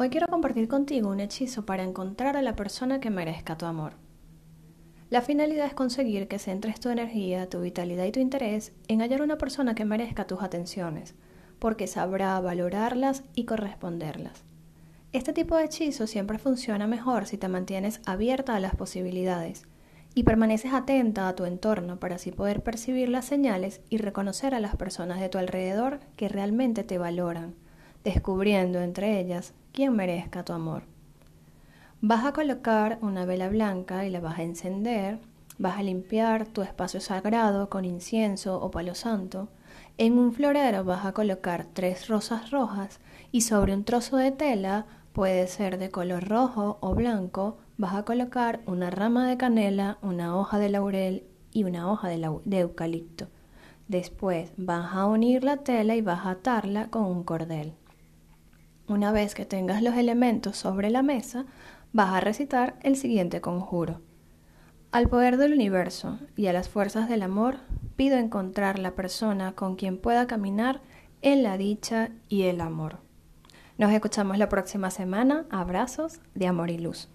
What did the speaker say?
Hoy quiero compartir contigo un hechizo para encontrar a la persona que merezca tu amor. La finalidad es conseguir que centres tu energía, tu vitalidad y tu interés en hallar una persona que merezca tus atenciones, porque sabrá valorarlas y corresponderlas. Este tipo de hechizo siempre funciona mejor si te mantienes abierta a las posibilidades y permaneces atenta a tu entorno para así poder percibir las señales y reconocer a las personas de tu alrededor que realmente te valoran, descubriendo entre ellas quien merezca tu amor. Vas a colocar una vela blanca y la vas a encender, vas a limpiar tu espacio sagrado con incienso o palo santo, en un florero vas a colocar tres rosas rojas y sobre un trozo de tela, puede ser de color rojo o blanco, vas a colocar una rama de canela, una hoja de laurel y una hoja de, de eucalipto. Después vas a unir la tela y vas a atarla con un cordel. Una vez que tengas los elementos sobre la mesa, vas a recitar el siguiente conjuro. Al poder del universo y a las fuerzas del amor, pido encontrar la persona con quien pueda caminar en la dicha y el amor. Nos escuchamos la próxima semana. Abrazos de amor y luz.